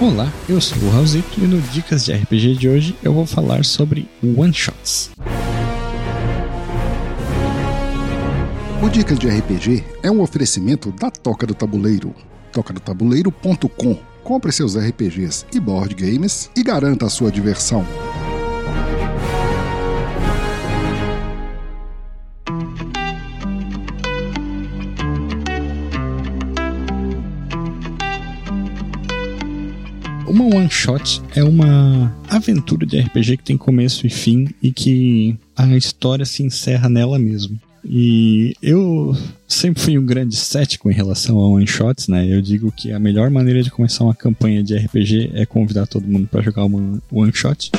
Olá, eu sou o Raulzito e no Dicas de RPG de hoje eu vou falar sobre One Shots. O Dicas de RPG é um oferecimento da Toca do Tabuleiro. tocadotabuleiro.com. Compre seus RPGs e board games e garanta a sua diversão. Uma one shot é uma aventura de RPG que tem começo e fim e que a história se encerra nela mesmo. E eu sempre fui um grande cético em relação a one shots, né? Eu digo que a melhor maneira de começar uma campanha de RPG é convidar todo mundo para jogar uma one shot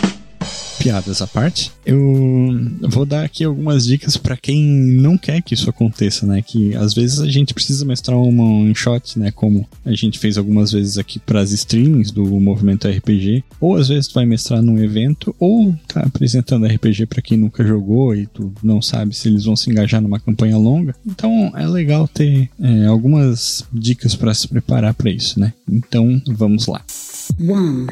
piadas à parte, eu vou dar aqui algumas dicas para quem não quer que isso aconteça, né? Que às vezes a gente precisa mestrar uma one shot, né? Como a gente fez algumas vezes aqui para as streamings do movimento RPG, ou às vezes tu vai mestrar num evento, ou tá apresentando RPG para quem nunca jogou e tu não sabe se eles vão se engajar numa campanha longa. Então é legal ter é, algumas dicas para se preparar para isso, né? Então vamos lá.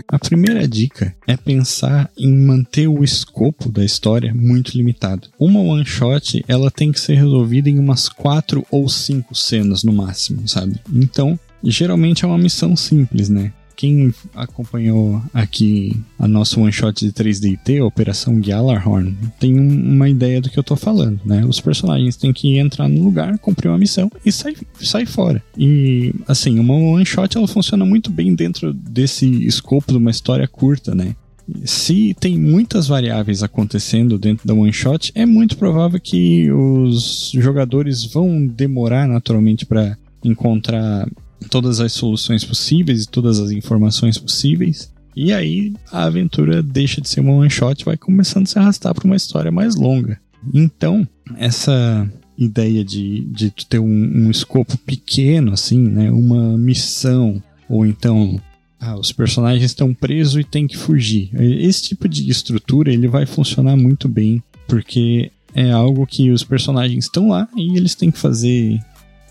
A primeira dica é pensar em manter o escopo da história muito limitado. Uma one shot ela tem que ser resolvida em umas quatro ou cinco cenas no máximo, sabe? Então geralmente é uma missão simples, né? Quem acompanhou aqui a nossa one shot de 3DT, a Operação Gjallarhorn, tem uma ideia do que eu tô falando, né? Os personagens têm que entrar no lugar, cumprir uma missão e sair sai fora. E, assim, uma one shot ela funciona muito bem dentro desse escopo de uma história curta, né? se tem muitas variáveis acontecendo dentro da one shot, é muito provável que os jogadores vão demorar naturalmente para encontrar todas as soluções possíveis e todas as informações possíveis. E aí a aventura deixa de ser uma one shot vai começando a se arrastar para uma história mais longa. Então, essa ideia de, de ter um, um escopo pequeno, assim, né? Uma missão, ou então ah, os personagens estão presos e têm que fugir. Esse tipo de estrutura ele vai funcionar muito bem, porque é algo que os personagens estão lá e eles têm que fazer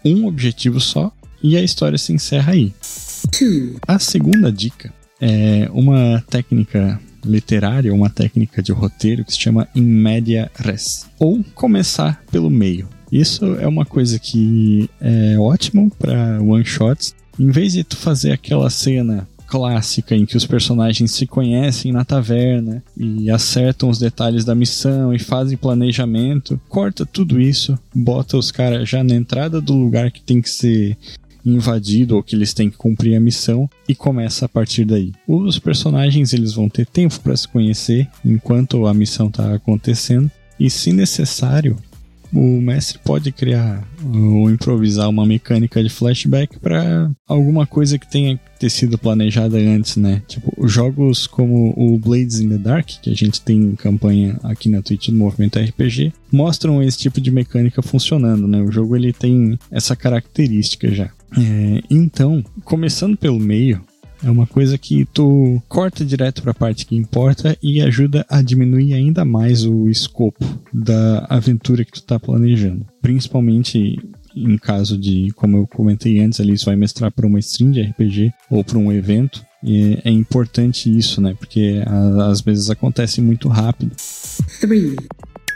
um objetivo só e a história se encerra aí. A segunda dica é uma técnica literária, uma técnica de roteiro que se chama in media res, ou começar pelo meio. Isso é uma coisa que é ótimo para one shots. Em vez de tu fazer aquela cena clássica em que os personagens se conhecem na taverna e acertam os detalhes da missão e fazem planejamento, corta tudo isso, bota os caras já na entrada do lugar que tem que ser invadido ou que eles têm que cumprir a missão e começa a partir daí. Os personagens eles vão ter tempo para se conhecer enquanto a missão está acontecendo e se necessário o mestre pode criar ou improvisar uma mecânica de flashback para alguma coisa que tenha ter sido planejada antes, né? Tipo, jogos como o Blades in the Dark, que a gente tem em campanha aqui na Twitch do Movimento RPG, mostram esse tipo de mecânica funcionando, né? O jogo ele tem essa característica já. É, então, começando pelo meio, é uma coisa que tu corta direto para a parte que importa e ajuda a diminuir ainda mais o escopo da aventura que tu tá planejando. Principalmente em caso de, como eu comentei antes, ali isso vai mestrar para uma stream de RPG ou para um evento. E é importante isso, né? Porque às vezes acontece muito rápido. Three.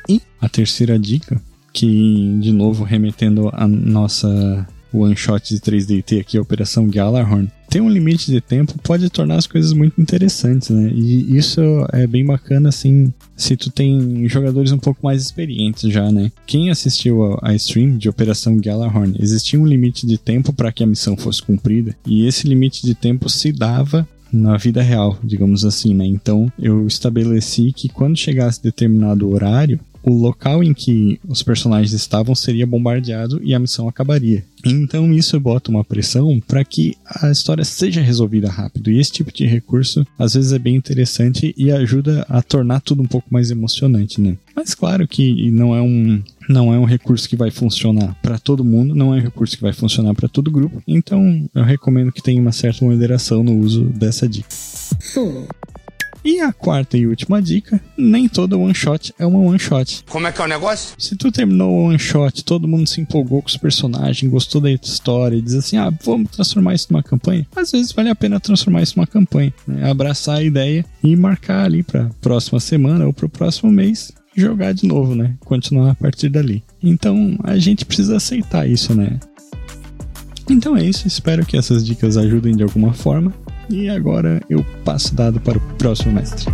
E a terceira dica, que de novo remetendo a nossa one shot de 3DT aqui, a Operação Gjallarhorn, tem um limite de tempo pode tornar as coisas muito interessantes, né? E isso é bem bacana, assim, se tu tem jogadores um pouco mais experientes já, né? Quem assistiu a, stream de Operação Gjallarhorn, existia um limite de tempo para que a missão fosse cumprida, e esse limite de tempo se dava na vida real, digamos assim, né? Então eu estabeleci que quando chegasse determinado horário, o local em que os personagens estavam seria bombardeado e a missão acabaria. Então isso bota uma pressão para que a história seja resolvida rápido. E esse tipo de recurso às vezes é bem interessante e ajuda a tornar tudo um pouco mais emocionante, né? Mas claro que não é um não é um recurso que vai funcionar para todo mundo, não é um recurso que vai funcionar para todo grupo. Então eu recomendo que tenha uma certa moderação no uso dessa dica. E a quarta e última dica: nem toda one shot é uma one shot. Como é que é o negócio? Se tu terminou o one shot, todo mundo se empolgou com os personagens, gostou da história e diz assim: ah, vamos transformar isso numa campanha. Às vezes vale a pena transformar isso numa campanha, né? abraçar a ideia e marcar ali para próxima semana ou para o próximo mês jogar de novo, né? Continuar a partir dali. Então a gente precisa aceitar isso, né? Então é isso, espero que essas dicas ajudem de alguma forma. E agora eu passo dado para o próximo mestre.